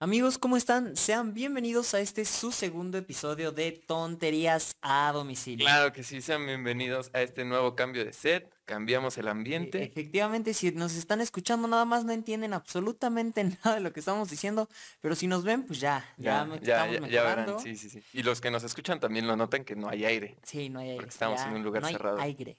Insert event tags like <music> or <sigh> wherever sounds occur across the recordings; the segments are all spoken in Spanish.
Amigos, ¿cómo están? Sean bienvenidos a este su segundo episodio de Tonterías a Domicilio. Claro que sí, sean bienvenidos a este nuevo cambio de set. Cambiamos el E- ambiente. Efectivamente, si nos están escuchando nada más no entienden absolutamente <laughs> nada de lo que estamos diciendo, pero si nos ven, pues ya, ya, Ya, me- ya, estamos ya, verán, sí, sí, sí. Y los que nos escuchan también lo notan que no hay aire. Sí, no hay aire. Porque estamos en un lugar no hay cerrado. aire.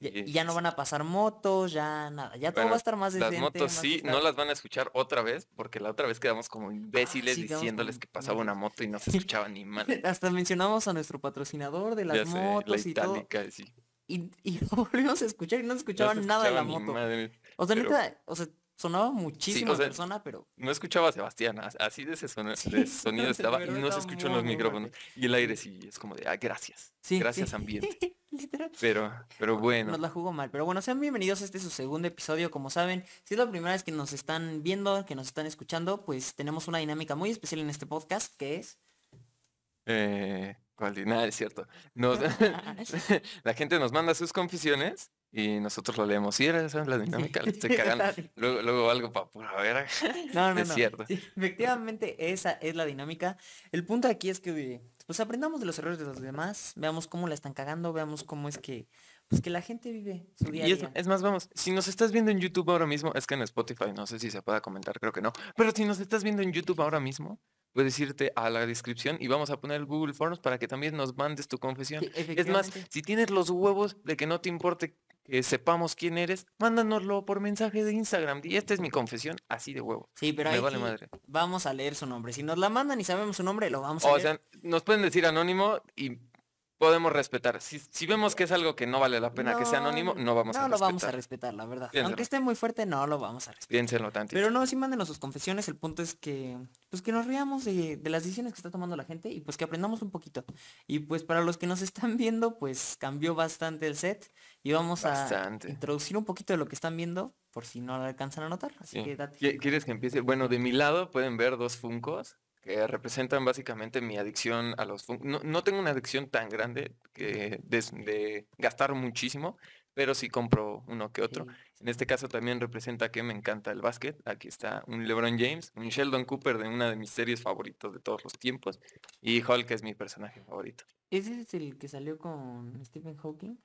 Ya, y ya no van a pasar motos, ya nada, ya todo va a estar más Las decente. motos más sí, no las van a escuchar otra vez, porque la otra vez quedamos como imbéciles sí, quedamos diciéndoles como que pasaba una imbéciles. moto y no se <laughs> escuchaba ni mal. <laughs> Hasta mencionamos a nuestro patrocinador de las sé, la motos y todo. itálica, sí. Y, y <laughs> lo volvimos a escuchar y no se escuchaba No nada de la moto. madre. O sea, pero- neta, o sea, sonaba muchísimo sea, persona, pero No escuchaba a Sebastián, as- así de ese sonido, Sí, de <laughs> ese sonido de estaba y no se escuchó en los micrófonos. Y el aire sí, es como de, ah, gracias. sí, Gracias, sí. <laughs> ambiente. Literal. Pero, pero bueno. Nos la jugó mal. Pero bueno, sean bienvenidos a este su segundo episodio. Como saben, si es la primera vez que nos están viendo, que nos están escuchando, pues tenemos una dinámica muy especial en este podcast, que es... Eh, ¿cuál di- Nada, es cierto. Nos- <laughs> la gente nos manda sus confesiones y nosotros lo leemos. Sí, era esa la dinámica, la estoy <laughs> cagando. Luego, luego algo para pura ver. <laughs> No, no, Es no. cierto. Sí, efectivamente, esa es la dinámica. El punto aquí es que pues aprendamos de los errores de los demás, veamos cómo la están cagando, veamos cómo es que pues que la gente vive su día Y es, día. es más, vamos, si nos estás viendo en YouTube ahora mismo, es que en Spotify no sé si se pueda comentar, creo que no. Pero si nos estás viendo en YouTube ahora mismo, puedes irte a la descripción y vamos a poner el Google Forms para que también nos mandes tu confesión. Sí, Es más, si tienes los huevos de que no te importe que sepamos quién eres, mándanoslo por mensaje de Instagram. Y esta es mi confesión, así de huevo. Sí, pero ahí vale madre. vamos a leer su nombre. Si nos la mandan y sabemos su nombre, lo vamos a O leer. sea, nos pueden decir anónimo y podemos respetar. Si, si vemos que es algo que no vale la pena que sea anónimo, no vamos no a lo respetar. vamos a respetar, la verdad. Aunque esté muy fuerte, no lo vamos a respetar. Piénsenlo tantito. Pero no, sí mándenos sus confesiones. El punto es que, pues que nos riamos de, de las decisiones que está tomando la gente y pues que aprendamos un poquito. Y pues para los que nos están viendo, pues cambió bastante el set y vamos a introducir un poquito de lo que están viendo por si no lo alcanzan a notar. Así Sí. que date. ¿Qui- ¿Quieres que empiece? Bueno, de mi lado pueden ver dos Funcos que representan básicamente mi adicción a los. No, no tengo una adicción tan grande que de, de gastar muchísimo, pero sí compro uno que otro. Sí. En este caso también representa que me encanta el básquet. Aquí está un LeBron James, un Sheldon Cooper de una de mis series favoritos de todos los tiempos y Hulk es mi personaje favorito. ¿Ese es el que salió con Stephen Hawking?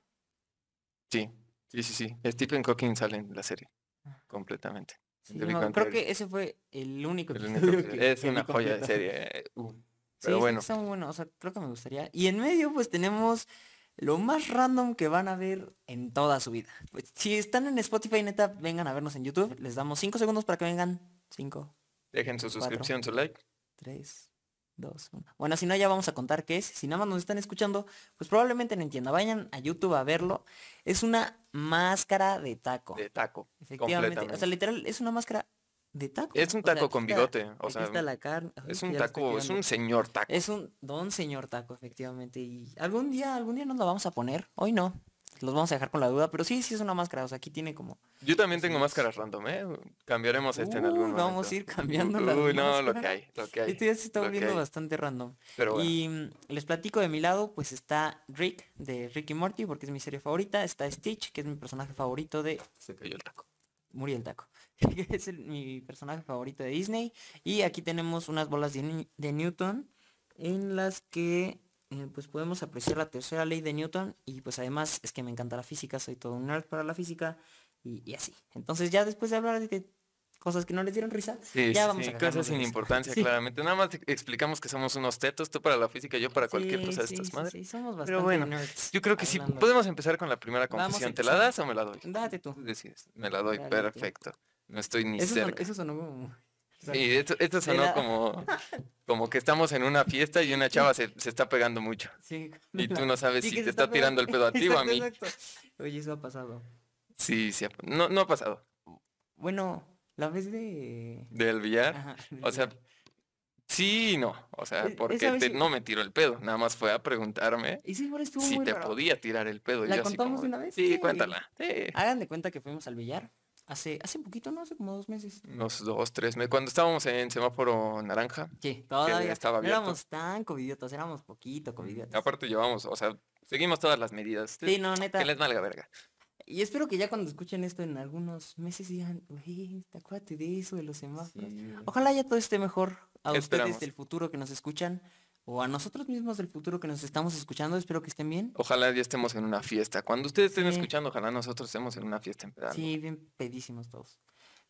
Sí, sí, sí, sí. Stephen Hawking sale en la serie Ah. completamente. Sí, no, creo que ese fue el único El episodio único que- que- es que una joya de serie. eh, uh, Sí, Pero sí, bueno. está muy bueno, o sea, creo que me gustaría. Y en medio, pues tenemos lo más random que van a ver en toda su vida. Pues, si están en Spotify, neta, vengan a vernos en YouTube. Les damos 5 segundos para que vengan. 5, Dejen su Cuatro. suscripción, su like. 3, 2, 1. Bueno, si no, ya vamos a contar qué es. Si nada más nos están escuchando, pues probablemente no entiendan. Vayan a YouTube a verlo. Es una máscara de taco. De taco. Efectivamente. O sea, literal, es una máscara de taco. Es un O sea, taco con está- bigote. O sea, está la carne. Ay, es un taco, es un señor taco. Es un don señor taco, efectivamente. Y algún día, algún día nos lo vamos a poner. Hoy no. Los vamos a dejar con la duda. Pero sí, sí es una máscara. O sea, aquí tiene como. Yo también tengo máscaras random, ¿eh? Cambiaremos este en algún momento. vamos a ir cambiando las Uy, no, lo que máscaras. hay, lo que hay. Esto ya se está volviendo bastante random. Pero bueno, Y mm, les platico de mi lado, pues está Rick de Rick y Morty, porque es mi serie favorita. Está Stitch, que es mi personaje favorito de se cayó el taco. Muriel Taco. que <laughs> es el- mi personaje favorito de Disney. Y aquí tenemos unas bolas de Newton en las que eh, pues podemos apreciar la tercera ley de Newton. Y pues además es que me encanta la física, soy todo un nerd para la física y, y así. Entonces ya después de hablar de cosas que no les dieron risa, Sí, ya vamos sí, a cosas sin importancia, Sí. claramente. Nada más ex- explicamos que somos unos tetos, tú para la física, yo para cualquier cosa de estas madres. sí, somos bastante Pero bueno, nerds Yo creo que sí, podemos empezar con la primera confesión. ¿Te la das o me la doy? Date tú. Decides. Me la doy, Dale perfecto. No estoy ni Eso, son- cerca. eso sonó como... Sí, esto, esto sonó la- como, <laughs> como que estamos en una fiesta y una chava se, se está pegando mucho. Sí, Y tú no sabes Sí, si te está tirando el pedo a ti o a Exacto, mí. exacto. Oye, eso ha pasado. Sí, sí. ha- No, no ha pasado. Bueno, la vez de... Del billar. Ajá, O sea, sí y no. O sea, E- porque te- sí- no me tiró el pedo. Nada más fue a preguntarme Y sí, igual estuvo si muy te raro. podía tirar el pedo. y ¿La yo así contamos como, de una vez? Sí, Sí. cuéntala. Sí. Hagan de cuenta que fuimos al billar hace, hace poquito, ¿no? Hace como dos meses. Unos dos, tres meses. Cuando estábamos en semáforo naranja, Sí, todavía. estaba no abierto. éramos tan covidiotas, éramos poquito covidiotas. aparte llevamos, o sea, seguimos todas las medidas. Sí, no, neta. Que les valga verga. Y espero que ya cuando escuchen esto en algunos meses digan, güey, te acuérdate de eso, de los semáforos. Sí. Ojalá ya todo esté mejor. A ustedes del futuro que nos escuchan o a nosotros mismos del futuro que nos estamos escuchando. Espero que estén bien. Ojalá ya estemos en una fiesta. Cuando ustedes estén Sí. escuchando, ojalá nosotros estemos en una fiesta en Sí, bien pedísimos todos.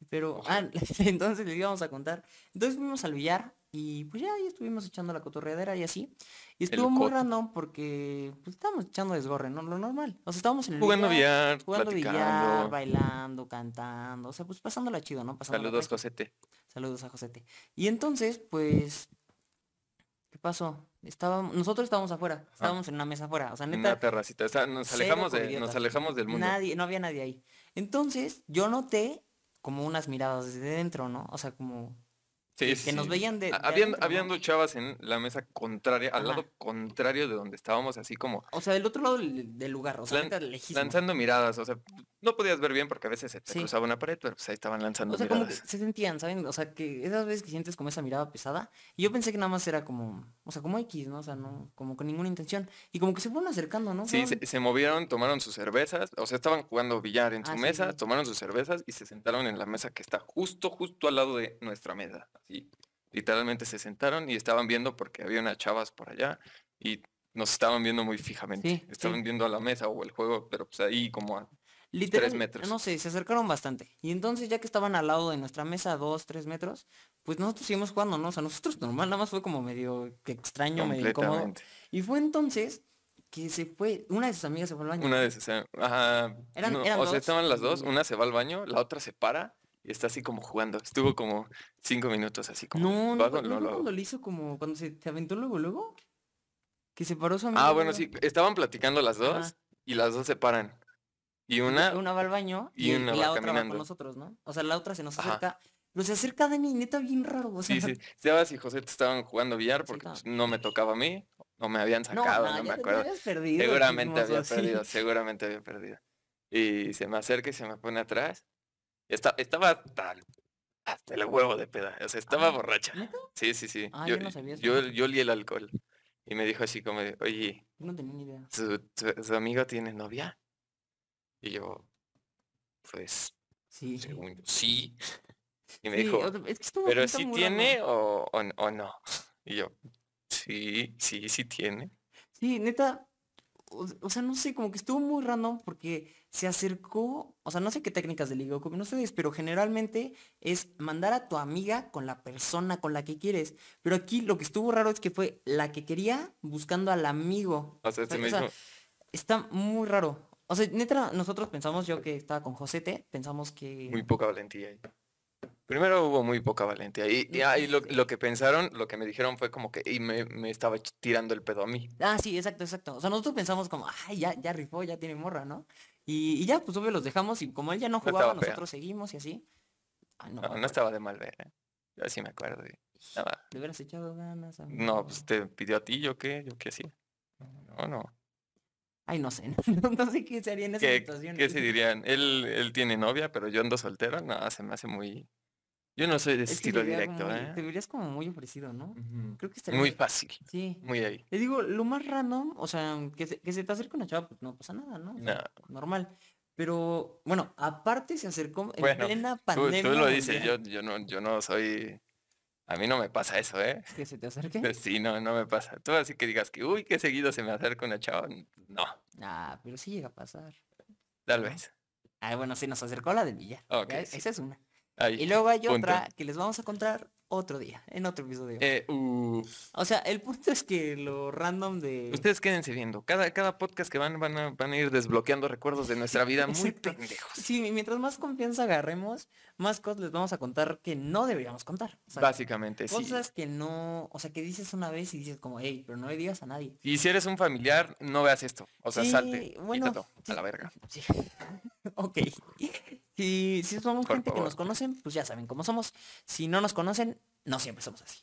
Pero, ah, <laughs> entonces les íbamos a contar. Entonces fuimos al billar y pues ya ahí estuvimos echando la cotorreadera y así. Y estuvo muy coto. random porque pues estábamos echando desgorre, ¿no? Lo normal. O sea, estábamos en el Jugando billar, billar, jugando billar, bailando, cantando. O sea, pues pasándola chido, ¿no? Pasándola Saludos. Josete. Saludos a Josete. Y entonces, pues, ¿qué pasó? Estábamos, nosotros estábamos afuera, estábamos en una mesa afuera. O sea, En neta, una terracita. O sea, nos alejamos, de, nos alejamos del mundo. Nadie, no había nadie ahí. Entonces, yo noté como unas miradas desde dentro, ¿no? O sea, como Sí, que, sí, nos veían de, de Ha- Habían, adentro, ¿no? habían dos chavas en la mesa contraria, al lado contrario de donde estábamos, así como O sea, del otro lado del, lugar, o sea, Lan- lejísimo. lanzando miradas. O sea, no podías ver bien porque a veces se te Sí. cruzaba una pared, pero pues ahí estaban lanzando O sea, como que miradas. se sentían, ¿saben? O sea, que esas veces que sientes como esa mirada pesada. Y yo pensé que nada más era como, o sea, como X, ¿no? O sea, no, como con ninguna intención. Y como que se fueron acercando, ¿no? Sí, se, se movieron, tomaron sus cervezas, o sea, estaban jugando billar en su Ah, mesa, tomaron sus cervezas y se sentaron en la mesa que está justo, justo al lado de nuestra mesa. Así, literalmente se sentaron y estaban viendo porque había unas chavas por allá y nos estaban viendo muy fijamente. Sí, sí. Estaban viendo a la mesa o el juego, pero pues ahí como a... Literal, metros. no sé, se acercaron bastante. Y entonces ya que estaban al lado de nuestra mesa, dos, tres metros, pues nosotros seguimos jugando, ¿no? O sea, nosotros normal, nada más fue como medio que extraño, medio incómodo. Y fue entonces que se fue, una de sus amigas se fue al baño. Una de eh, ajá, Eran- no, eran o sea, estaban las dos, y- una se va al baño, la otra se para y está así como jugando. Estuvo como cinco minutos así como... No, ¿lo no, hago? fue- No no lo fue hago. cuando le hizo como, cuando se te aventó luego, luego. Que se paró su amiga. Ah, bueno, sí, estaban platicando las dos Ajá. y las dos se paran. Y una, Una va al baño y y, una y va la otra va caminando. con nosotros, ¿no? O sea, la otra se nos Ajá. acerca. Pero se acerca Dani, neta, bien raro. O sea, sí, sí, Sebas y José estaban jugando billar porque no me tocaba a mí, no me habían sacado, no, no, me te acuerdo. perdido, Seguramente había perdido, seguramente había perdido. Y se me acerca y se me pone atrás. Esta- estaba hasta, hasta el huevo de peda, o sea, estaba Ah, borracha. ¿neta? Sí, sí, sí. Ah, yo, yo no sabía eso. yo, yo olí el alcohol. Y me dijo así como, de, oye, no tenía ni idea. ¿su, su, su amigo tiene novia? Y yo, pues, Sí. según yo, sí. Y me Sí, dijo, es que ¿pero neta sí tiene raro. o, o, o no? Y yo, sí, sí, sí tiene. Sí, neta, o, o sea, no sé, como que estuvo muy random porque se acercó, o sea, no sé qué técnicas de ligue ocupen ustedes, pero generalmente es mandar a tu amiga con la persona con la que quieres. Pero aquí lo que estuvo raro es que fue la que quería buscando al amigo. O sea, se O sea, Está muy raro. O sea, neta, nosotros pensamos, yo que estaba con Josete, pensamos que... muy poca valentía ahí. Primero hubo muy poca valentía. Y, y ahí lo, lo que pensaron, lo que me dijeron fue como que y me, me estaba tirando el pedo a mí. Ah, sí, exacto, exacto. O sea, nosotros pensamos como, ay, ya, ya rifó, ya tiene morra, ¿no? Y, y ya, pues obvio los dejamos y como él ya no jugaba, nosotros seguimos y así. Ay, no, No, no acuerdo. estaba de mal ver. ¿eh? Yo sí me acuerdo. y Le hubieras echado ganas, No, amigo. pues te pidió a ti, ¿yo qué? ¿Yo qué hacía? No, no. Ay, no sé, <laughs> no, no sé qué se haría en esa ¿Qué, situación. qué se dirían? Él, él tiene novia, pero yo ando soltero. No, se me hace muy... Yo no soy de ese estilo directo, como muy- ¿eh? Te verías como muy ofrecido, ¿no? Ujú. Creo que estaría... Muy fácil, Sí. muy ahí. Le digo, lo más random, o sea, que se, que se te acerque una chava, pues no pasa nada, ¿no? O sea, normal. Pero, bueno, aparte se acercó en Bueno, plena pandemia. tú lo dices, yo, yo, no, yo no soy... A mí no me pasa eso, ¿eh? Que se te acerque. <laughs> Sí, no, no me pasa. Tú así que digas que, uy, qué seguido se me acerca una chava. No, Ah, pero sí llega a pasar. tal vez. Ah, bueno, sí, nos acercó la del billar. Ok, ¿ya? sí. Esa es una. Ahí. Y luego hay punto. otra que les vamos a contar otro día, en otro episodio. Eh, uh, O sea, el punto es que lo random de... ustedes quédense viendo. Cada, cada podcast que van, van a, van a ir desbloqueando recuerdos de nuestra vida muy pendejos. Sí, mi- mientras más confianza agarremos, más cosas les vamos a contar que no deberíamos contar. O sea, Básicamente, sí. cosas que no, o sea, que dices una vez y dices como, hey, pero no le digas a nadie. Y si eres un familiar, no veas esto. O sea, Sí, salte. bueno, sí. a la verga. Sí. <laughs> ok. Si, si somos Por gente que nos conocen, pues ya saben cómo somos. Si no nos conocen, no siempre somos así.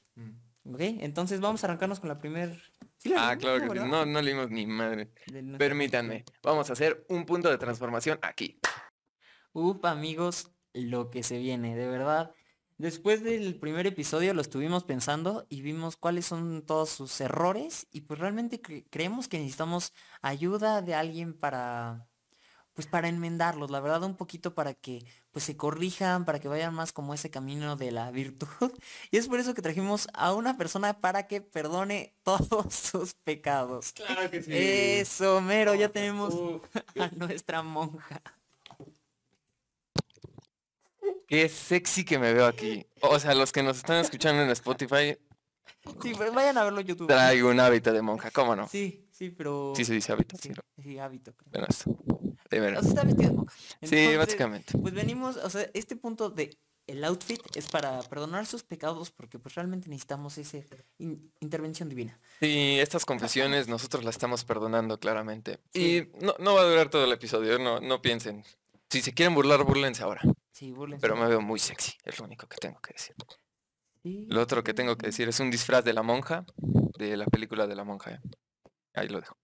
¿Ok? Entonces vamos a arrancarnos con la primer... ¿Sí Ah, claro que sí. verdad? No, no leímos ni madre. Permítanme. Vamos a hacer un punto de transformación aquí. Uf, amigos, lo que se viene, de verdad. Después del primer episodio lo estuvimos pensando y vimos cuáles son todos sus errores y pues realmente cre- creemos que necesitamos ayuda de alguien para pues para enmendarlos, la verdad un poquito para que pues se corrijan, para que vayan más como ese camino de la virtud. <laughs> Y es por eso que trajimos a una persona para que perdone <laughs> todos sus pecados. Claro que sí. Eso, mero, ya tenemos <laughs> a nuestra monja. Qué sexy que me veo aquí. O sea, los que nos están escuchando en Spotify, Sí, pues vayan a verlo en YouTube. traigo un hábito de monja, ¿cómo no? Sí, sí, pero... Sí se dice hábito, Sí, sí, hábito. creo. Bueno, esto, de O sea, está vestido de. Sí, básicamente. Pues venimos, o sea, este punto de el outfit es para perdonar sus pecados porque pues realmente necesitamos esa intervención divina. Sí, estas confesiones nosotros las estamos perdonando claramente. Y no, no va a durar todo el episodio, no, no piensen. Si se quieren burlar, burlense ahora. Sí, búrlense. Pero me veo muy sexy, es lo único que tengo que decir. Sí, Lo otro que tengo que decir es un disfraz de la monja, de la película de la monja. ¿eh? Ahí lo dejo.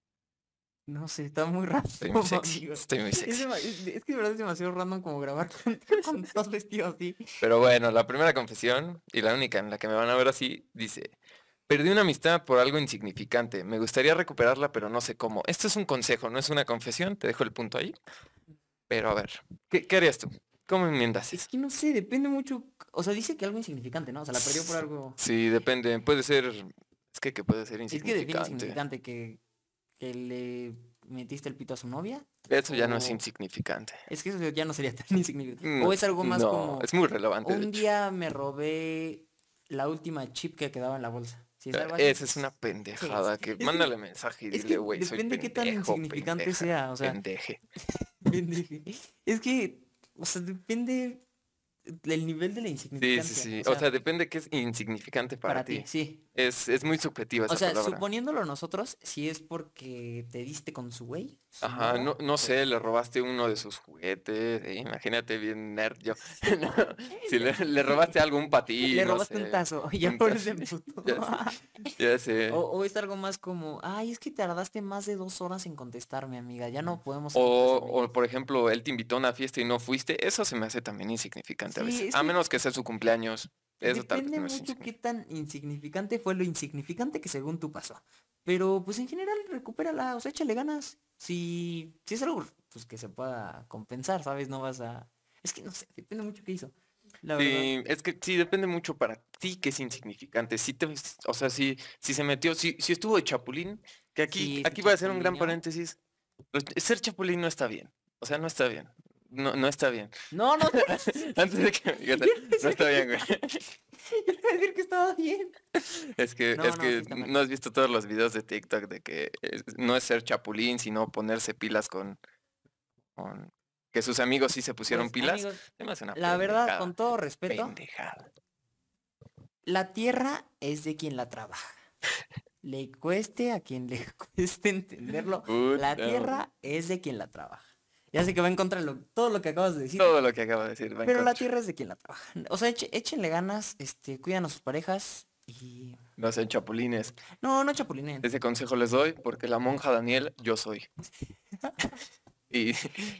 No sé, está muy raro. Estoy muy sexy. amigo. Estoy muy Es, sexy. dema- es- es que de verdad es demasiado random como grabar con, <laughs> con todos vestidos así. Pero bueno, la primera confesión y la única en la que me van a ver así dice, perdí una amistad por algo insignificante. Me gustaría recuperarla, pero no sé cómo. Esto es un consejo, no es una confesión. Te dejo el punto ahí. Pero a ver, ¿qué, qué harías tú? ¿Cómo enmiendas? Es que no sé, depende mucho. O sea, dice que algo insignificante, ¿no? O sea, la perdió por algo. Sí, depende. Puede ser... Es que, que puede ser Es que define insignificante. insignificante que, que le metiste el pito a su novia. Eso ya no es insignificante. Es que eso ya no sería <laughs> tan insignificante. No, o es algo más no, como. Es muy relevante. Un día me robé la última chip que quedaba en la bolsa. Si es Esa es una pendejada. Que mándale mensaje y dile, güey, soy depende qué tan pendejo, insignificante pendeja, sea, o sea, pendeje". <laughs> pendeje. Es que, o sea, depende del nivel de la Sí, insignificancia. sí, sí. O sea, depende que es insignificante para, para ti. sí. Es, es muy subjetiva esa O sea, palabra. suponiéndolo nosotros, si es porque te diste con su güey. Ajá, no, no pues, sé, le robaste uno de sus juguetes, eh, imagínate bien nerd yo. <laughs> No, si le, le robaste algo, <laughs> un patín, Le robaste un sé, tazo ya por ese <laughs> puto. Ya sé. O, o es algo más como, ay, es que tardaste más de dos horas en contestarme, amiga, ya no podemos. O, o, amigas". por ejemplo, él te invitó a una fiesta y no fuiste, eso se me hace también insignificante a veces. menos que sea su cumpleaños. Eso Depende no es mucho qué tan insignificante fue lo insignificante que según tú pasó. Pero pues en general recupérala, o sea, échale ganas. Si, si es algo pues que se pueda compensar, ¿sabes? No vas a... Es que no sé, depende mucho qué hizo. La verdad. Sí, es que sí, depende mucho para ti que es insignificante. Si te, o sea, si, si se metió, si, si estuvo de chapulín, que aquí, Sí, aquí voy a hacer un gran paréntesis. los- Ser chapulín no está bien. O sea, no está bien. No, no está bien. No, no, yo <laughs> Antes de que me <laughs> digas, no está bien, güey. iba a decir que estaba bien. Es que, No, es no, que no has visto todos los videos de TikTok de que no es ser chapulín, sino ponerse pilas con, con- que sus amigos sí se pusieron Pues, pilas. amigos, una la verdad, con todo respeto, pendejada. la tierra es de quien la trabaja. Le cueste a quien le <laughs> cueste entenderlo, la tierra es de quien la trabaja. Ya sé que va en contra de lo- todo lo que acabas de decir. Todo lo que acabo de decir. va en Pero la tierra es de quien la trabaja. O sea, eche- échenle ganas, este, cuidan a sus parejas y... No sean chapulines. No, no chapulinen. Ese consejo les doy porque la monja Daniel, yo soy. <laughs> y,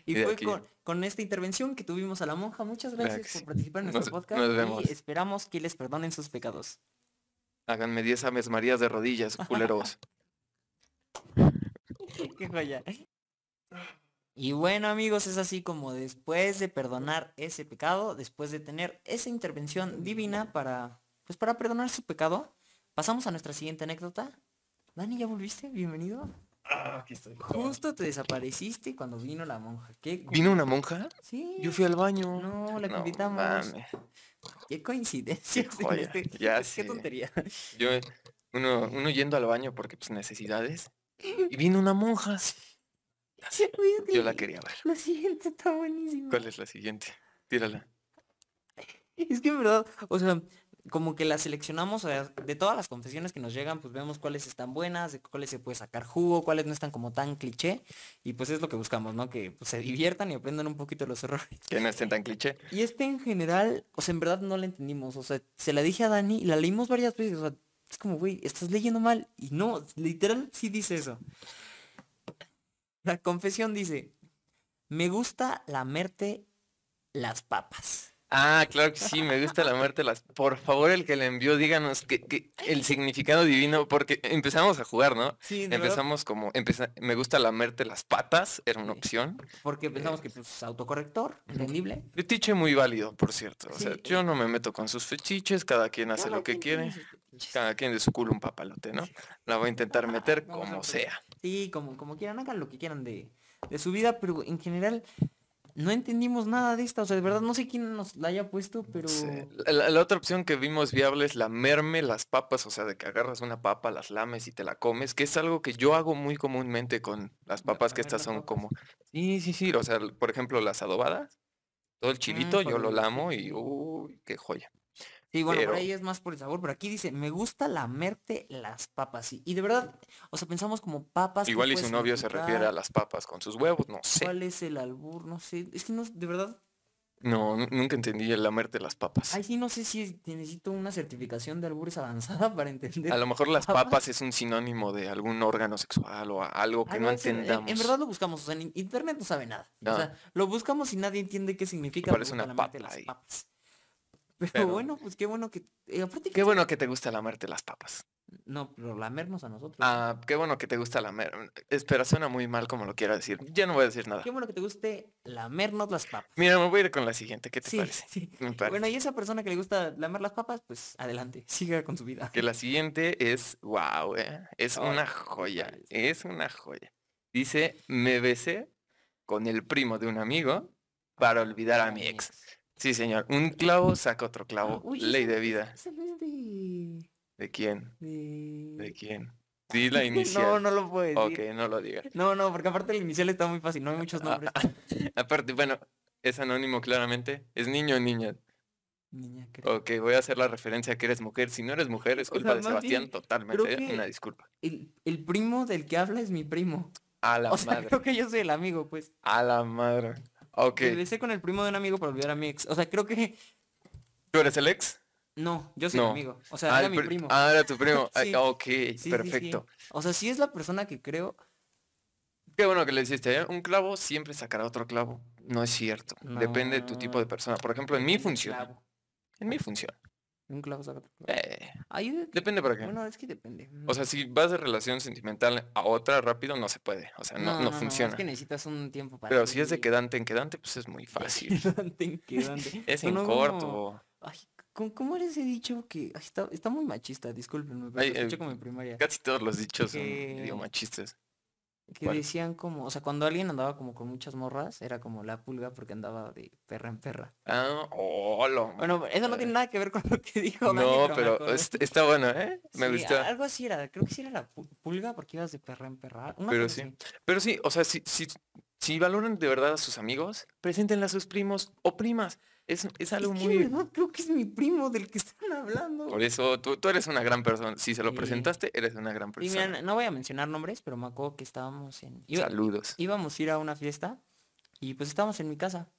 Y fue con, con esta intervención que tuvimos a la monja. Muchas gracias por participar en Nos- nuestro podcast. nos vemos. Y esperamos que les perdonen sus pecados. Háganme 10 aves marías de rodillas, culeros. <laughs> Qué joya. Y bueno amigos, es así como después de perdonar ese pecado, después de tener esa intervención divina para, pues para perdonar su pecado, pasamos a nuestra siguiente anécdota. Dani, ¿ya volviste? Bienvenido. Ah, aquí estoy. Justo te desapareciste cuando vino la monja. ¿Qué ¿Vino una monja? Sí. Yo fui al baño. No, la No invitamos. Qué coincidencia. Qué joya, ya <laughs> qué tontería. Yo, uno, uno yendo al baño porque pues necesidades. Y vino una monja. Yo la quería ver. La siguiente está buenísima. ¿Cuál es la siguiente? Tírala. Es que en verdad, o sea, como que las seleccionamos, o sea, de todas las confesiones que nos llegan, pues vemos cuáles están buenas, de cuáles se puede sacar jugo, cuáles no están como tan cliché, y pues es lo que buscamos, ¿no? Que pues, se diviertan y aprendan un poquito los errores. Que no estén tan cliché. Y este en general, o sea, en verdad no la entendimos, o sea, se la dije a Dani y la leímos varias veces, o sea, es como, güey, estás leyendo mal, y no, literal sí dice eso. La confesión dice, me gusta lamerte las papas. Ah, claro que sí, me gusta lamértelas. Por favor, el que le envió, díganos que, que el significado divino, porque empezamos a jugar, ¿no? Sí, de verdad, Empezamos como, empeza- me gusta lamerte las patas, era una opción. porque pensamos que pues autocorrector, entendible. Fetiche muy válido, por cierto. O sea, Sí. yo no me meto con sus fetiches, cada quien hace Cada lo que quiere. Cada quien de su culo un papalote, ¿no? La voy a intentar <laughs> meter como sea. Sí, como, como quieran, hagan lo que quieran de, de su vida, pero en general no entendimos nada de esta. O sea, de verdad no sé quién nos la haya puesto, pero... Sí. La, la- otra opción que vimos viable es lamerme las papas, o sea, de que agarras una papa, las lames y te la comes, que es algo que yo hago muy comúnmente con las La- papas, que estas son papas. como... Sí, sí, sí, o sea, por ejemplo, las adobadas, todo el chilito, yo lo lamo y... Uy, qué joya. Sí, bueno, por ahí es más por el sabor, pero aquí dice, me gusta lamerte las papas. sí. Y de verdad, o sea, pensamos como papas. ¿qué Igual y su novio se refiere a las papas con sus huevos, no sé. ¿Cuál es el albur? No sé. Es que no, de verdad, No, nu- nunca entendí el lamerte las papas. ahí sí no sé si es- necesito una certificación de albures avanzada <laughs> para entender. A lo mejor las papas. papas es un sinónimo de algún órgano sexual o algo que no en- entendamos. En, verdad lo buscamos, o sea, en internet no sabe nada. No. O sea, lo buscamos y nadie entiende qué significa. Parece me gusta una papa las papas. <laughs> Pero, Pero- bueno, pues qué bueno que... eh, aparte Qué bueno que te gusta lamerte las papas. No, pero lamernos a nosotros. Ah, qué bueno que te gusta lamer. Espera, suena muy mal como lo quiera decir. Ya no voy a decir nada. Qué bueno que te guste lamernos las papas. Mira, me voy a ir con la siguiente. ¿Qué te Sí, parece? sí. Me parece. Bueno, y esa persona que le gusta lamer las papas, pues adelante, <laughs> siga con su vida. Que la siguiente es, wow, es Ay, una joya. Es una joya. Dice, me besé con el primo de un amigo para olvidar a mi ex. Sí, señor. Un clavo saca otro clavo. Uy, Ley de vida. no es de... ¿De quién? de- ¿De quién? Di la <laughs> inicial. No, no lo puedo decir. Ok, no lo digas. No, no, porque aparte el inicial está muy fácil, no hay muchos nombres. <laughs> Aparte, bueno, es anónimo claramente. ¿Es niño o niña? Niña, creo. Ok, voy a hacer la referencia a que eres mujer. Si no eres mujer, es O culpa sea, de Sebastián, bien, totalmente. ¿eh? Una disculpa. El, el primo del que habla es mi primo. A la O sea, <laughs> madre. creo que yo soy el amigo, pues. A la madre. Ok. Me besé con el primo de un amigo para olvidar a mi ex. O sea, creo que... ¿Tú eres el ex? No, yo soy amigo. O sea, Ah, era mi pri- primo. Ah, era tu primo. <laughs> Sí. ok, Sí, sí, sí. perfecto. O sea, sí es la persona que creo... Qué bueno que le hiciste. ¿eh? Un clavo siempre sacará otro clavo. No es cierto. Depende de tu tipo de persona. Por ejemplo, en mi un función. En mi función. Un clavo saca otro clavo. Eh, depende para qué. Bueno, es que depende. O sea, si vas de relación sentimental a otra rápido, no se puede. O sea, no, no, funciona. Es que necesitas un tiempo para... Pero si es de quedante en quedante, pues es muy fácil. Quedante en quedante. <laughs> Es en corto. Ay, ¿cómo, era ese dicho que ay, está, está muy machista? Discúlpenme, pero Ay, lo escuché eh, como en primaria. Casi todos los dichos son medio machistas. Que decían como, o sea, cuando alguien andaba como con muchas morras, era como la pulga porque andaba de perra en perra. Ah, hola. Bueno, eso no tiene nada que ver con lo que dijo No, pero está bueno, ¿eh? Me Sí, gusta. Algo así era, creo que sí era la pu- pulga porque ibas de perra en perra. una Pero sí. así. Pero sí, o sea, si, si, si valoran de verdad a sus amigos, preséntenle a sus primos o primas. Es, es algo Es que muy... verdad creo que es mi primo del que están hablando. Por eso, tú, tú eres una gran persona. Si se lo Sí. presentaste, eres una gran Y persona. mira, no voy a mencionar nombres, pero me acuerdo que estábamos en... iba- Saludos. íbamos a ir a una fiesta y pues estábamos en mi casa.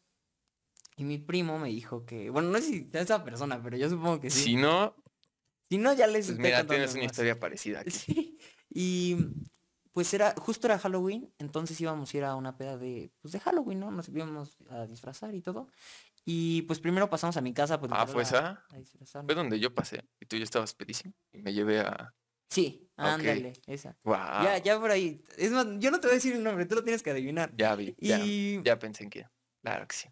Y mi primo me dijo que, bueno, no sé si es esa persona, pero yo supongo que sí. Si no, Si no, ya les pues mira, tienes una más. historia parecida aquí. <laughs> Sí. Y pues era, justo era Halloween, entonces íbamos a ir a una peda de, pues de Halloween, ¿no? Nos íbamos a disfrazar y todo. Y pues primero pasamos a mi casa, pues Ah, ¿fue a- esa? a disfrazarnos. Fue donde yo pasé y tú ya estabas pedísimo y me llevé a... Sí, Ok. ándale, esa. ¡Wow! Ya, ya por ahí. Es más, yo no te voy a decir el nombre, tú lo tienes que adivinar. Ya vi, ya, Y ya pensé en quién. Claro que sí.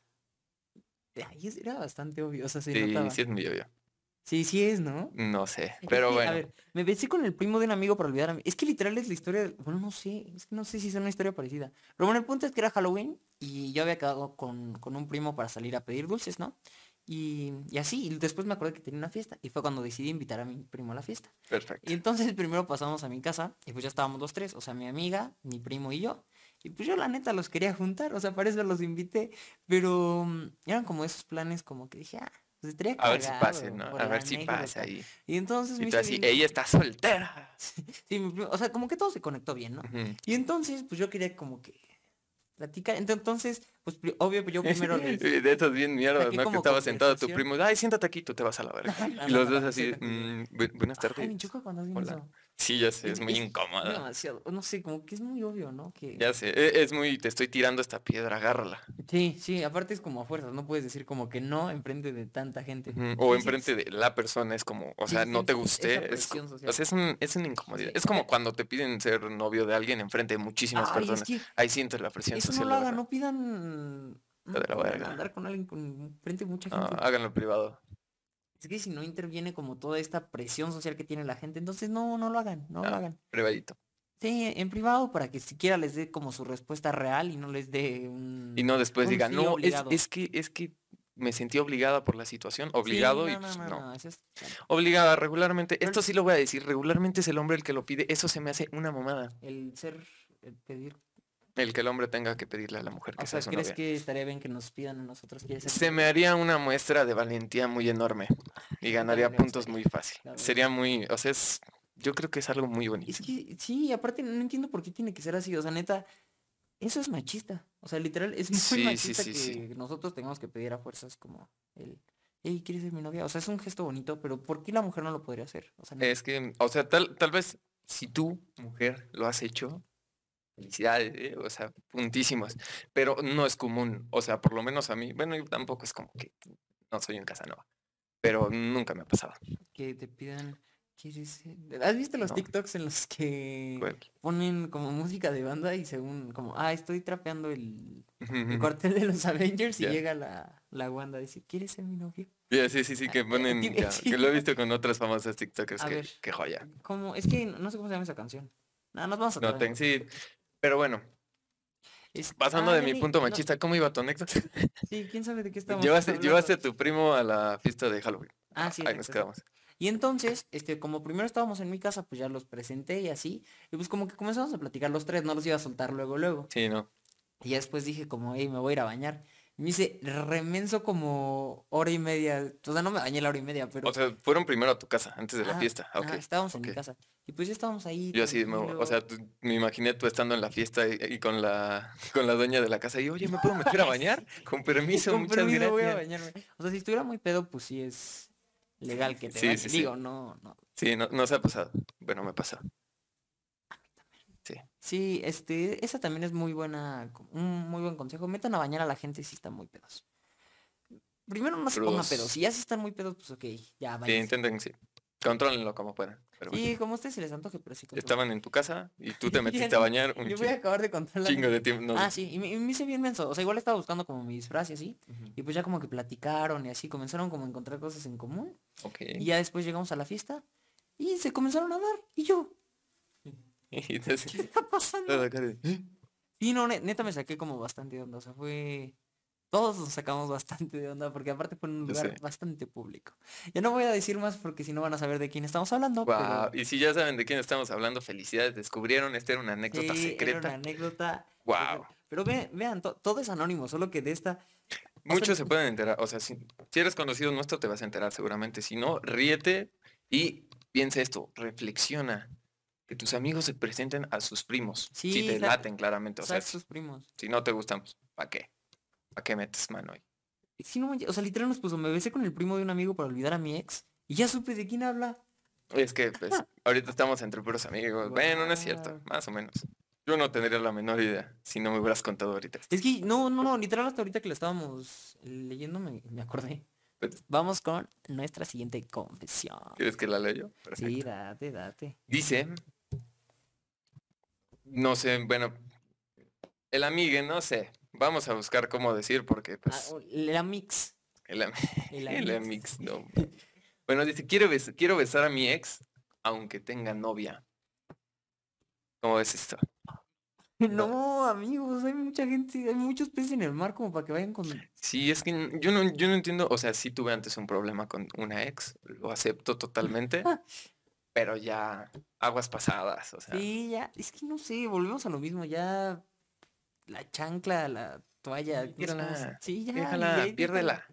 Es- era bastante obvio, o sea, se Sí, notaba. sí es muy obvio. Sí, sí es, ¿no? No sé, pero bueno. A ver, me besé con el primo de un amigo para olvidar a mí. Es que literal es la historia, del- bueno, no sé, es que no sé si es una historia parecida. Pero bueno, el punto es que era Halloween y yo había quedado con, con un primo para salir a pedir dulces, ¿no? Y, y así, y después me acordé que tenía una fiesta y fue cuando decidí invitar a mi primo a la fiesta. Perfecto. Y entonces primero pasamos a mi casa y pues ya estábamos los tres, o sea, mi amiga, mi primo y yo. Y pues yo la neta los quería juntar, o sea, para eso los invité, pero mm, eran como esos planes como que dije, ah, pues estaría A ver si pase, ¿no? A ver si anécdota". pasa ahí. Y entonces Y tú así, ella está soltera. <laughs> Sí, o sea, como que todo se conectó bien, ¿no? Y entonces, pues yo quería como que platicar. Ent- Entonces, pues obvio, yo primero <laughs> les... de esos bien mierdas, ¿no? Que estaba sentado tu primo, ay, siéntate aquí, tú te vas a la verga. <laughs> Y los dos así. "Mm, bu- buenas Ay, me tardes. choca cuando hacen Hola. eso. Sí, ya sé, es Es- muy incómoda. Demasiado, no sé, como que es muy obvio, ¿no? Que... Ya sé, e- es muy, te estoy tirando esta piedra, agárrala. Sí, sí, aparte es como a fuerzas, no puedes decir como que no enfrente de tanta gente. O Sí, enfrente de la persona es como, o Sí, sea, no te gusté. Es, o sea, es, un, es una incomodidad. Es como cuando te piden ser novio de alguien enfrente de muchísimas Ay, personas. que Ahí sientes la presión eso no social. lo la hagan, no pidan... Lo No de la pongan a verga. andar con alguien con frente de mucha No, gente. háganlo privado. Es que si no interviene como toda esta presión social que tiene la gente, entonces no, no lo hagan, no lo hagan. Privadito. Sí, en privado para que siquiera les dé como su respuesta real y no les dé un... Y no después digan, sí no, es, obligado". es que, es que me sentí obligada por la situación. Sí, Obligado y no, pues no, no. no, eso es- Obligada regularmente. Esto sí lo voy a decir. Regularmente es el hombre el que lo pide. Eso se me hace una mamada. El ser, el pedir... El que el hombre tenga que pedirle a la mujer que O sea, sea su ¿crees novia. que estaría bien que nos pidan a nosotros? ¿Quieres ser Se me haría una muestra de valentía muy enorme y ganaría puntos muy fácil. Sería muy, o sea, es, yo creo que es algo muy Es bonito. que sí, aparte no entiendo por qué tiene que ser así. O sea, neta, eso es machista. O sea, literal, es muy Sí, machista sí, que nosotros tengamos que pedir a fuerzas como el, hey, ¿quieres ser mi novia? O sea, es un gesto bonito, pero ¿por qué la mujer no lo podría hacer? O sea, neta, Es que, o sea, tal, tal vez si tú, mujer, lo has hecho, felicidades, ¿eh? o sea, puntísimos, pero no es común, o sea, por lo menos a mí, bueno, yo tampoco es como que no soy un Casanova, pero nunca me ha pasado. que te pidan, ¿quieres? ¿Has visto los No. TikToks en los que ponen como música de banda y según como, ah, estoy trapeando el, el cuartel de los Avengers y llega la, la Wanda a decir, ¿quieres ser mi novio? Ya, sí, sí, sí, que <laughs> ponen, ya, que lo he visto con otras famosas TikTokers, que, ver. que joya. Como, es que no sé cómo se llama esa canción. Nada, nos vamos a No, ten- sí, pero bueno, Es- pasando ah, de mi punto no, machista, ¿cómo iba tu anécdota? <laughs> sí, quién sabe de qué estamos Llevaste, hablando. llevaste a tu primo a la fiesta de Halloween. Ah, sí, Ahí nos quedamos. Y entonces, este, como primero estábamos en mi casa, pues ya los presenté y así. Y pues como que comenzamos a platicar los tres, no los iba a soltar luego, luego. Sí, no. Y ya después dije como, hey, me voy a ir a bañar. Y me dice, remenso como hora y media. O sea, no me bañé la hora y media, pero... O sea, fueron primero a tu casa, antes de la fiesta. ah, estábamos en mi casa. Y pues ya estábamos ahí. Yo así, me- o sea, tú- me imaginé tú estando en la fiesta y, y con la con la dueña de la casa y, oye, ¿me puedo meter a <laughs> bañar? Con permiso, Con muchas permiso, voy a gracias. bañarme. O sea, si estuviera muy pedo, pues sí es legal que te Sí, sí, sí. Digo, no, no. Sí, no, no se ha pasado. Bueno, me pasa. Sí. Sí, este, esa también es muy buena, un muy buen consejo. Metan a bañar a la gente si están muy pedos. Primero no se pongan pedos. Si ya si están muy pedos, pues ok, ya Sí, váyanse. intenten, sí. Contrólenlo como puedan. Pero bueno. Sí, como a ustedes se les antoje, pero sí. Estaban en tu casa y tú te <laughs> metiste a bañar un Yo voy a acabar de contar la chingo de tiempo. no, Ah, sí, y me, y me hice bien menso. O sea, igual estaba buscando como mis frases así. Ujú. Y pues ya como que platicaron y así comenzaron como a encontrar cosas en común. Ok. Y ya después llegamos a la fiesta y se comenzaron a dar. Y yo, <laughs> Y entonces, ¿qué está pasando? <gasps> Y no, ne- neta me saqué como bastante de onda. O sea, fue. Todos nos sacamos bastante de onda porque aparte fue un lugar bastante público. Ya no voy a decir más porque si no van a saber de quién estamos hablando. Pero Y si ya saben de quién estamos hablando, felicidades. Descubrieron, esta era una anécdota sí, era secreta. una anécdota. Guau. Pero ve- vean, to- todo es anónimo, solo que de esta. Muchos se pueden enterar, o sea, si, si eres conocido nuestro te vas a enterar seguramente, si no, ríete y piensa esto, reflexiona, que tus amigos se presenten a sus primos, si te laten claramente, o sea, sus primos. si no te gustan, pues, ¿para qué? ¿Para qué metes mano ahí? Sí, no o sea, literal nos puso, me besé con el primo de un amigo para olvidar a mi ex. Y ya supe de quién habla. Es que, pues, ahorita estamos entre puros amigos, bueno, no es cierto, más o menos. Yo no tendría la menor idea si no me hubieras contado ahorita. Es que, no, no, no, literal hasta ahorita que lo estábamos leyendo me, me acordé. Pues- Vamos con nuestra siguiente confesión. ¿Quieres que la lea yo? Perfecto. Sí, date, date. Dice, no sé, bueno, el amigue, no sé, vamos a buscar cómo decir porque Ah, pues o- la mix. el, am- <laughs> El el amix. amix, no. <laughs> Bueno, dice, quiero, bes- quiero besar a mi ex aunque tenga novia. ¿Cómo ves esto? <laughs> No, amigos, hay mucha gente, hay muchos peces en el mar como para que vayan con... Sí, es que yo no, yo no entiendo, o sea, sí tuve antes un problema con una ex, lo acepto totalmente, pero ya aguas pasadas, o sea, Sí, ya, es que no sé, volvemos a lo mismo, ya la chancla, la toalla, no sé sí, ya, déjala, ya, piérdela.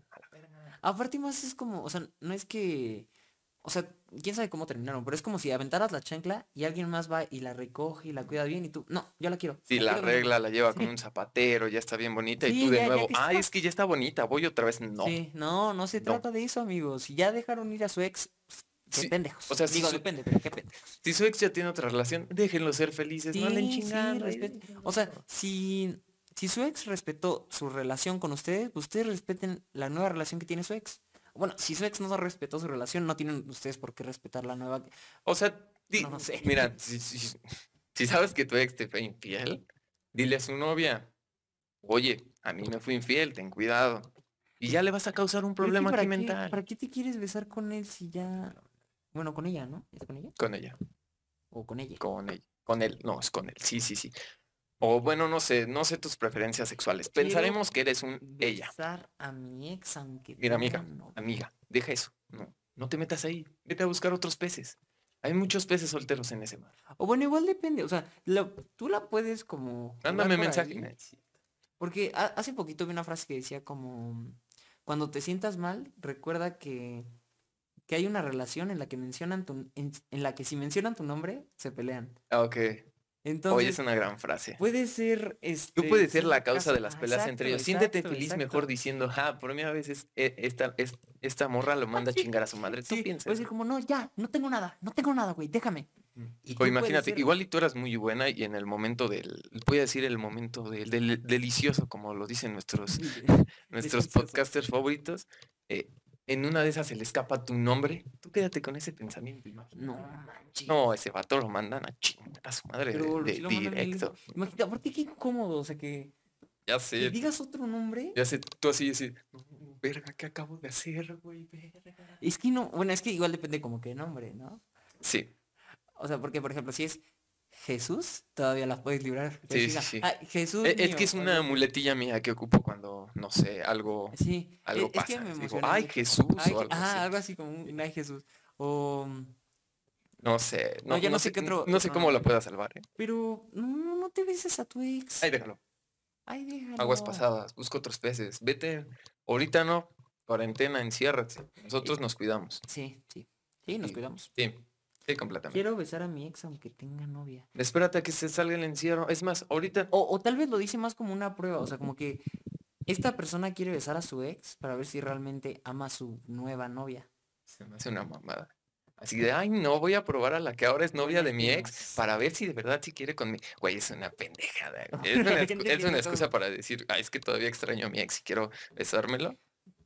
Aparte más es como, o sea, no es que o sea, quién sabe cómo terminaron, pero es como si aventaras la chancla y alguien más va y la recoge y la cuida bien y tú, no, yo la quiero. Si la quiero conmigo". regla la lleva con Sí. un zapatero, ya está bien bonita y Sí, tú de ya- ya nuevo, que ay, está- es que ya está bonita, voy otra vez. No. Sí, no, no se No. trata de eso, amigos. Si ya dejaron ir a su ex, pues, qué Sí, pendejos. o sea, si Digo, su- depende, pero qué pendejos. Si su ex ya tiene otra relación, déjenlo ser felices, no Sí, sí, respet- déjenlo. O sea, si, si su ex respetó su relación con ustedes, ustedes respeten la nueva relación que tiene su ex. Bueno, si su ex no respetó su relación, no tienen ustedes por qué respetar la nueva. O sea, di- No sé. mira, si, si- si sabes que tu ex te fue infiel, dile a su novia, oye, a mí me fue infiel, ten cuidado. Y ya le vas a causar un problema ¿para aquí qué- mental ¿Para qué te quieres besar con él si ya... Bueno, con ella, ¿no? ¿Es con ella? con ella, ¿O con ella? con ella, con él, no, es con él, sí, sí, sí. O bueno, no sé, no sé tus preferencias sexuales. Pensaremos que eres un ella. Besar a mi ex aunque Mira, amiga, amiga, deja eso. No, no te metas ahí. Vete a buscar otros peces. Hay muchos peces solteros en ese mar. O bueno, igual depende, o sea, la- tú la puedes como... por mensaje. ahí, Porque ha- hace poquito vi una frase que decía como, cuando te sientas mal, recuerda que, que hay una relación en la que mencionan tu, en, en la que si mencionan tu nombre, se pelean. Ah, Ok. Entonces, Oye, es una gran frase. puede ser este. Tú puedes ser la causa de las ah, peleas entre ellos. exacto, Siéntete exacto, feliz mejor diciendo, ah, por mí a veces e- esta, es- esta morra lo manda a chingar a su madre. Tú piensas. puede ser como, no, ya, no tengo nada, no tengo nada, güey, déjame. y O imagínate, ser- igual y tú eras muy buena y en el momento del, voy a decir el momento del, del delicioso, como lo dicen nuestros, <laughs> nuestros podcasters favoritos, eh, en una de esas se le escapa tu nombre. Tú quédate con ese pensamiento, imagínate. No, manches. No, ese vato lo mandan a chingar a su madre de- Pero sí directo. Imagínate, aparte qué incómodo, o sea, que, Ya que sé. digas otro nombre. Ya sé, tú así, así, "No, verga, ¿qué acabo de hacer, güey? Verga. Es que no, bueno, es que igual depende como qué nombre, ¿no? Sí, O sea, porque por ejemplo, si es Jesús, todavía las puedes librar. Sí, sí, sí. "Ah, Jesús. E- es mío", que es una muletilla mía que ocupo cuando, no sé, algo, Sí, e- algo es que pasa. me Digo, ay. Jesús Ay, o algo ajá, así. algo así como un ay Jesús. O No sé, no, ya no no sé qué otro- no sé cómo lo nombre. pueda salvar, ¿eh? pero no, no te beses a tu ex. Ay, déjalo. Ay, déjalo. Aguas pasadas, busca otros peces. Vete, ahorita no, cuarentena, enciérrate. Nosotros nos cuidamos. Sí, sí. Sí, nos cuidamos. Sí, sí, completamente. Quiero besar a mi ex aunque tenga novia. Espérate a que se salga el encierro. Es más, ahorita O, o tal vez lo dice más como una prueba, o sea, como que esta persona quiere besar a su ex para ver si realmente ama a su nueva novia. se me hace una mamada. Así de, ay, no, voy a probar a la que ahora es novia de mi ex para ver si de verdad sí quiere conmigo. Güey, es una pendejada. güey. <laughs> Es una, es excusa para decir, ay, es que todavía extraño a mi ex y quiero besármelo.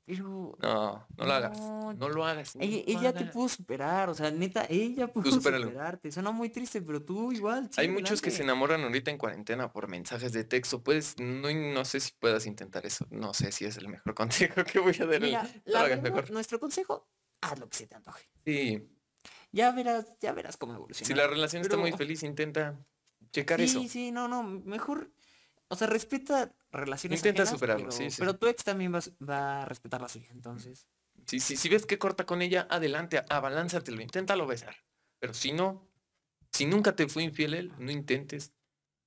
Pero No, no lo hagas. No, lo hagas. no ella, te pudo superar, o sea, neta, ella pudo superarte. Suena muy triste, pero tú igual. Hay muchos que se enamoran ahorita en cuarentena por mensajes de texto. Puedes, no, no sé si puedas intentar eso. No sé si es el mejor <laughs> consejo que voy a dar. Mira, la hagas mejor. nuestro consejo, haz lo que se te antoje. Sí, Ya verás, ya verás cómo evoluciona. si la relación está muy feliz, intenta checar sí, eso. sí, no, no, mejor, o sea, respeta relaciones Intenta ajenas, superarlo, pero, sí, sí. pero tu ex también va, va a respetar la suya, entonces. Si, si, si ves que corta con ella, adelante, abalánzatelo, inténtalo besar. Pero si no, si nunca te fue infiel él, no intentes.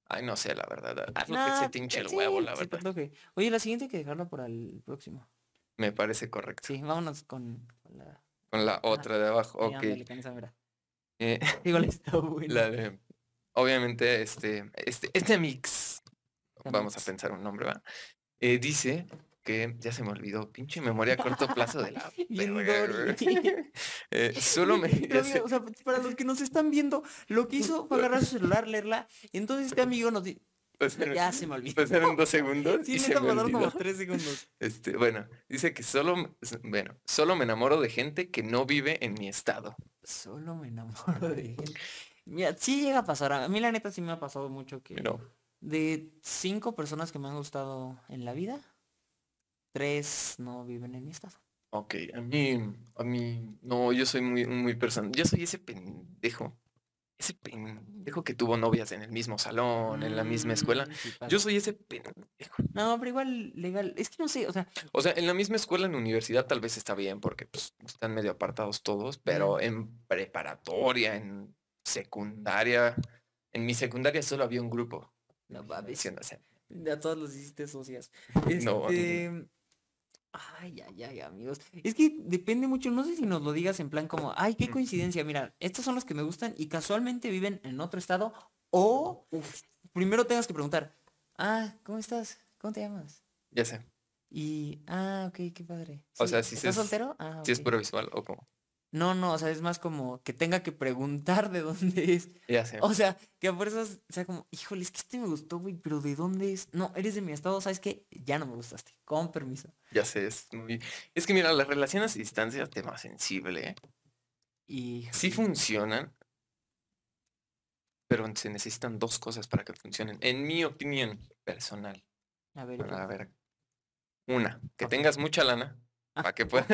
Ay, no sé, la verdad. Haz lo que se te hinche el sí, huevo, la verdad. Oye, la siguiente hay que dejarla para el próximo. Me parece correcto. Sí, vámonos con, con la... Con la otra de abajo, sí, ok. ándale, esa. Eh, <laughs> Igual está bueno. la de, obviamente, este, este, este mix, vamos a pensar un nombre, ¿va? Eh, dice que, ya se me olvidó, pinche memoria a corto plazo de la. <laughs> <laughs> Eh, solo me... <laughs> O sea, para los que nos están viendo, lo que hizo fue agarrar su celular, leerla, y entonces este amigo nos dice, pasaron- ya se me olvidó. pasaron dos segundos Sí, y se me pasaron como olvidó. tres segundos. Este, bueno, dice que solo, bueno, solo me enamoro de gente que no vive en mi estado. Solo me enamoro de él. Mira, sí llega a pasar. A mí la neta sí me ha pasado mucho que Pero, de cinco personas que me han gustado en la vida, tres no viven en mi estado. ok, a mí, a mí, no, yo soy muy, muy personal. Yo soy ese pendejo, ese pendejo que tuvo novias en el mismo salón, en la misma escuela. Mm, sí. Yo soy ese pendejo. No, pero igual legal. Es que no sé, o sea, O sea, en la misma escuela, en universidad, tal vez está bien porque pues, están medio apartados todos, pero en preparatoria, en secundaria, en mi secundaria solo había un grupo. No mames. A todos los hiciste socias. <laughs> No, Este, Ay, ay, ay, amigos. Es que depende mucho, no sé si nos lo digas en plan como, ay, qué coincidencia, mira, estos son los que me gustan y casualmente viven en otro estado o primero tengas que preguntar, ah, ¿cómo estás? ¿Cómo te llamas? Ya sé. Y, ah, ok, qué padre. O Sí, sea, si ¿Estás es- soltero? Ah, Si es puro visual o como. No, no, o sea, es más como que tenga que preguntar de dónde es. Ya sé. O sea, que a fuerzas sea como, híjole, es que este me gustó, güey, pero ¿de dónde es? No, eres de mi estado, ¿sabes qué? Ya no me gustaste. Con permiso. Ya sé, es muy. Es que mira, las relaciones a distancia tema sensible, ¿eh? Y Sí funcionan, pero se necesitan dos cosas para que funcionen. En mi opinión personal. a ver, A ver. Una, que tengas mucha lana <laughs> para que puedas,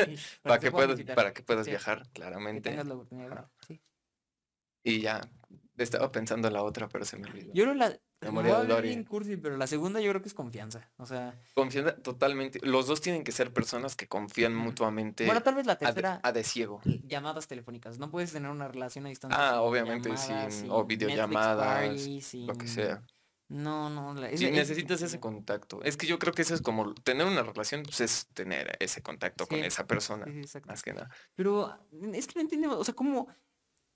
para que puedas visitar, para que puedas viajar, que claramente. tengas la oportunidad. Ajá. sí. Y ya, estaba pensando en la otra, pero se me olvidó. Yo creo la Memoria de Dory. cursi, pero la segunda yo creo que es confianza. O sea, Confianza totalmente. Los dos tienen que ser personas que confían mutuamente bueno, tal vez la tercera, a de ciego. llamadas telefónicas. No puedes tener una relación a distancia. Ah, obviamente, sin- sin o videollamadas, party, Lo que sea. No, no. la- es- Sí, es- necesitas ese contacto. Es que yo creo que eso es como tener una relación, pues es tener ese contacto con esa persona, sí, más que nada. Pero mm, es que no entiendo, o sea, como,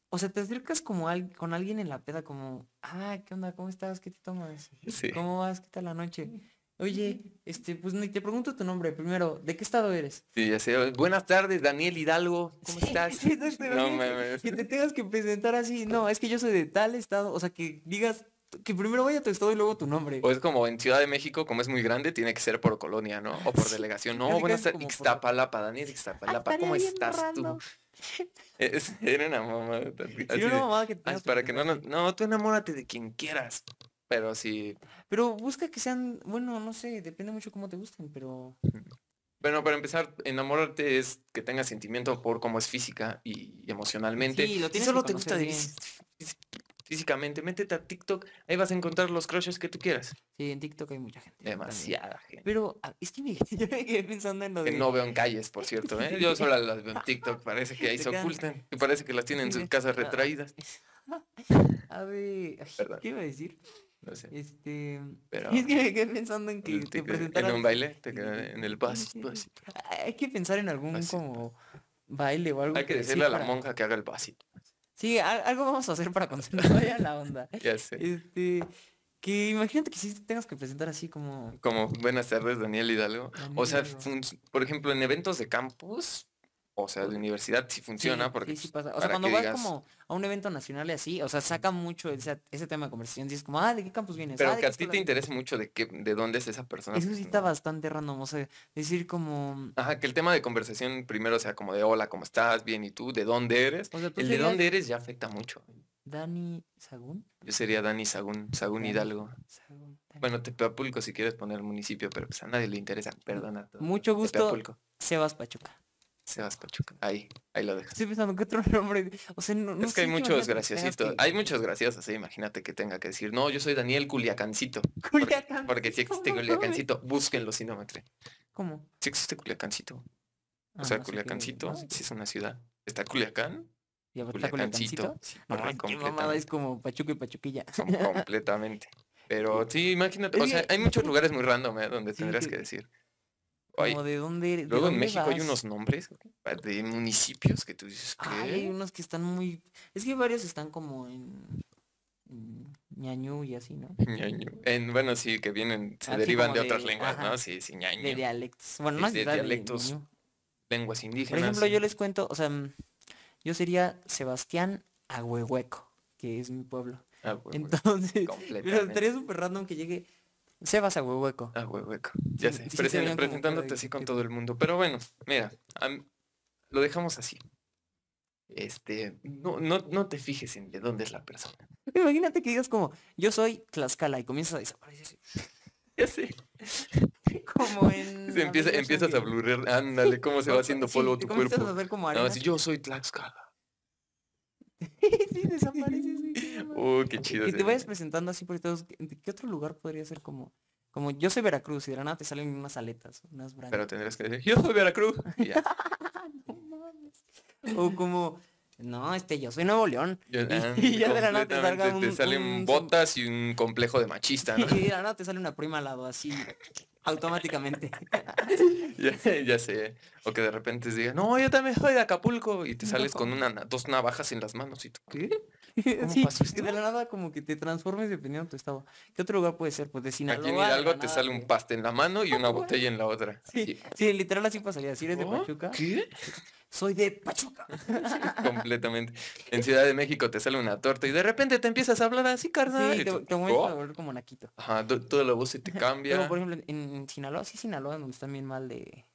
o sea, te acercas como al- con alguien en la peda, como, ah, ¿qué onda? ¿Cómo estás? ¿Qué te tomas? Sí. ¿Cómo vas? ¿Qué tal la noche? Oye, este, pues ni te pregunto tu nombre primero, ¿de qué estado eres? Sí, ya sé. Buenas tardes, Daniel Hidalgo. ¿Cómo Sí, estás? <laughs> sí, No mames. Que te tengas que presentar así, no, es que yo soy de tal estado, o sea, que digas, que primero vaya tu estado y luego tu nombre. O es como en Ciudad de México, como es muy grande, tiene que ser por colonia, ¿no? O por delegación. No, casi tardes. como por- Ixtapalapa, Daniel Ixtapalapa, ¿cómo estás random. tú? <laughs> Es, era una mamada. Sí, una mamada que te "Ah, tengas para que no, así. no, tú enamórate de quien quieras. Pero sí, Pero busca que sean, bueno, no sé, depende mucho cómo te gusten, pero... <laughs> Bueno, para empezar, enamorarte es que tengas sentimiento por cómo es física y emocionalmente. Sí, lo si tienes solo que te gusta de físicamente, métete a TikTok, ahí vas a encontrar los crushes que tú quieras. Sí, en TikTok hay mucha gente. también. Demasiada gente. Pero ah, es que me, <laughs> yo me quedé pensando en lo Que de... no veo en calles, por cierto, ¿eh? Yo solo las veo en <laughs> TikTok, parece que ahí Se ocultan. Y <laughs> parece que las tienen en sus casas ah, retraídas. A ver, Perdón. ¿qué iba a decir? No sé. Este... Pero Es que me quedé pensando en que te presentaran... en un baile, te en el bus. Bus. Hay que pensar en algún como baile o algo. Hay que decir decirle a la para- monja que haga el pasito. Sí, al- algo vamos a hacer para nos <laughs> vaya la onda. Ya sé. Este... Que imagínate que si te tengas que presentar así como... Como buenas tardes, Daniel Hidalgo. O Daniel sea, Hidalgo. fun- por ejemplo, en eventos de campus, o sea, de universidad sí funciona Sí, porque sí, sí pues, pasa. O sea, cuando vas digas- como a un evento nacional y así, o sea, saca mucho ese, ese tema de conversación. Dices como, ah, ¿de qué campus vienes? Pero "Ah, ¿de que a ti te vienes?". interese mucho de qué, de dónde es esa persona. Eso pues, sí está bastante random, o sea, decir como... Ajá, que el tema de conversación primero sea como de hola, ¿cómo estás? Bien, ¿y tú? ¿De dónde eres? O sea, tú El de dónde eres ya afecta mucho. Dani Sagún. Yo sería Dani Sagún, Sagún Dani Hidalgo. Sagún. Bueno, Tepeapulco si quieres poner municipio, pero pues a nadie le interesa. Perdona. a todos. Mucho gusto, Tepeapulco, Sebas Pachuca. Sebas Pachuca. Ahí, ahí lo dejas. Estoy pensando que otro <laughs> nombre. O sea, no, no es que hay muchos graciositos. que- Hay muchos graciosos, ¿eh? imagínate que tenga que decir, no, yo soy Daniel Culiacancito. Porque, Culiacán. porque si existe. Culiacancito, búsquenlo si no me creen. ¿Cómo? Si existe Culiacancito. Ah, O sea, no sé qué- Culiacancito, si es una ciudad. ¿Está Culiacán? ¿Y aparte está Culiacancito. Culiacancito? Sí, mamada, es como Pachuca y Pachuquilla. com- completamente. Pero <laughs> sí, imagínate, o sea, hay muchos lugares muy random, ¿eh? Donde Sí, tendrías que- que decir. Como de dónde eres. de luego en México hay unos nombres de municipios que tú dices, Ay, hay unos que están muy. Es que varios están como en. en ñañú y así, ¿no? <laughs> Ñaño. En, bueno, sí, que vienen, se Así derivan de de- otras lenguas, ajá. ¿no? Sí, sí, ñaño. De dialectos. Bueno, es de de dialectos ñañú. Lenguas Por indígenas. ejemplo, yo les cuento, o sea, mm, yo sería Sebastián Agüehueco, que es mi pueblo. Ah, hue- Entonces, <laughs> pero estaría súper random que llegue Sebas Agüehueco. Ah, hue- hueco. Ya Sí, sé, sí presentándote así con todo el mundo. Pero bueno, mira, am- lo dejamos así. Este, no, no, no te fijes en de dónde es la persona. <laughs> Imagínate que digas como, yo soy Tlaxcala y comienzas a desaparecer. <laughs> Ya sé. <laughs> Como en... Se empieza, Avengers empiezas a blurrear, ándale, cómo se va haciendo Sí, polvo te tu cuerpo. a hacer como No, así, yo soy Tlaxcala. sí, desapareces. Güey, qué chido. que te vayas presentando así por todos. ¿De qué otro lugar podría ser como... Como yo soy Veracruz y de la nada te salen unas aletas, unas Pero branquias. tendrás que decir, yo soy Veracruz. y ya. <laughs> No mames. O como, no, este, yo soy Nuevo León. Yo- Y- <laughs> y ya de la nada te salga te salen un botas y un complejo de machista, ¿no? <laughs> Y de la nada te sale una prima al lado así. Automáticamente. ya, ya sé. O que de repente digan, no, yo también soy de Acapulco. Y te sales con una, na- dos navajas en las manos y tú, ¿qué? <laughs> ¿Cómo sí, esto? de la nada como que te transformes dependiendo de tu estado. ¿Qué otro lugar puede ser? Pues de Sinaloa. Aquí en Hidalgo te sale un te- paste en la mano y una botella en la otra. Sí, literal así pasaría. Si eres de. Pachuca, ¿Qué? soy de Pachuca. <laughs> Completamente. En Ciudad de México te sale una torta y de repente te empiezas a hablar así, carnal. Sí, te, te a "Oh". volver como naquito. Ajá, to- toda la voz se te cambia. <laughs> Pero por ejemplo, en, Sinaloa, sí Sinaloa, donde están bien mal de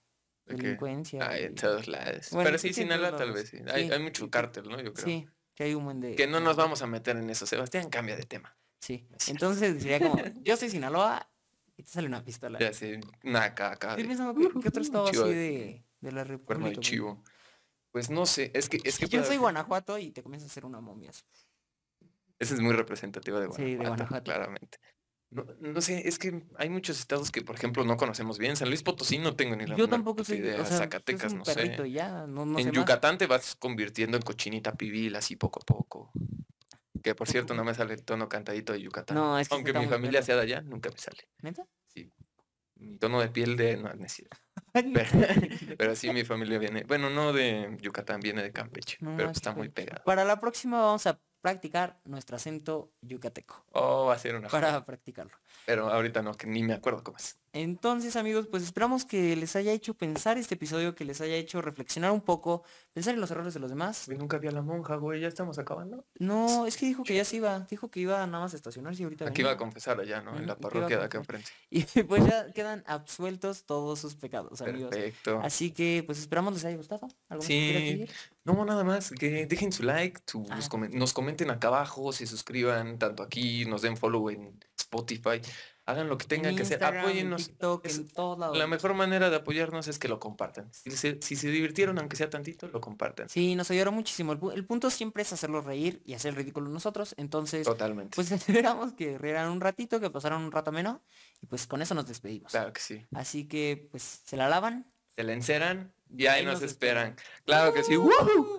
delincuencia. En todos lados. Pero sí, Sinaloa tal vez sí. Hay, mucho cártel, ¿no? Yo creo. Sí, que hay un buen de... Que no nos vamos a meter en eso. Sebastián, cambia de tema. Sí, <laughs> entonces sería como, yo soy Sinaloa y te sale una pistola. Ya sé, una caca Estoy pensando ¿qué otro <laughs> estado así de- de, la República. de chivo. Pues no sé, es que, es que Yo para- soy Guanajuato y te comienzas a hacer una momia. Esa es muy representativa de Sí, de Guanajuato, Guanajuato. claramente. No, no sé, es que hay muchos estados que, por ejemplo, no conocemos bien. San Luis Potosí no tengo ni la Yo tampoco soy, idea. o sea, Zacatecas, no sé. ya, no, no sé en más. Yucatán te vas convirtiendo en cochinita pibil así poco a poco. Que por cierto no me sale el tono cantadito de Yucatán. No, es que Aunque mi familia sea de allá, nunca me sale. ¿Neta? Sí. Mi tono de piel de... No, es. <laughs> Pero, <laughs> pero sí mi familia viene... Bueno, no de Yucatán, viene de Campeche. Pero es está muy pegado. Para la próxima vamos a practicar nuestro acento yucateco. Oh, va a ser una... Para practicarlo. Pero ahorita no, que ni me acuerdo cómo es. Entonces, amigos, pues esperamos que les haya hecho pensar este episodio, que les haya hecho reflexionar un poco, pensar en los errores de los demás. Nunca vi a la monja, güey. Ya estamos acabando. No, es que dijo que ya se iba, dijo que iba nada más a estacionarse y ahorita Aquí va a venía. confesar allá, ¿no? En la a parroquia de acá enfrente. <laughs> Y pues ya quedan absueltos todos sus pecados, amigos. Perfecto. Así que pues esperamos les haya gustado. ¿Algo Sí, no, nada más, que dejen su like, sus Ah. comen- nos comenten acá abajo, se suscriban tanto aquí, nos den follow en Spotify, hagan lo que tengan en que hacer, apóyennos. TikTok, Es en todos lados. La mejor manera de apoyarnos es que lo compartan. Si se, si se divirtieron, aunque sea tantito, lo compartan. Sí, nos ayudaron muchísimo. El, pu- el punto siempre es hacerlos reír y hacer el ridículo nosotros. Entonces, Totalmente. pues <laughs> esperamos que rieran un ratito, que pasaran un rato menos. Y pues con eso nos despedimos. Claro que sí. Así que pues se la lavan. Se la enceran y ahí Ahí nos nos esperan. esperan. Claro que sí. ¡Woohoo!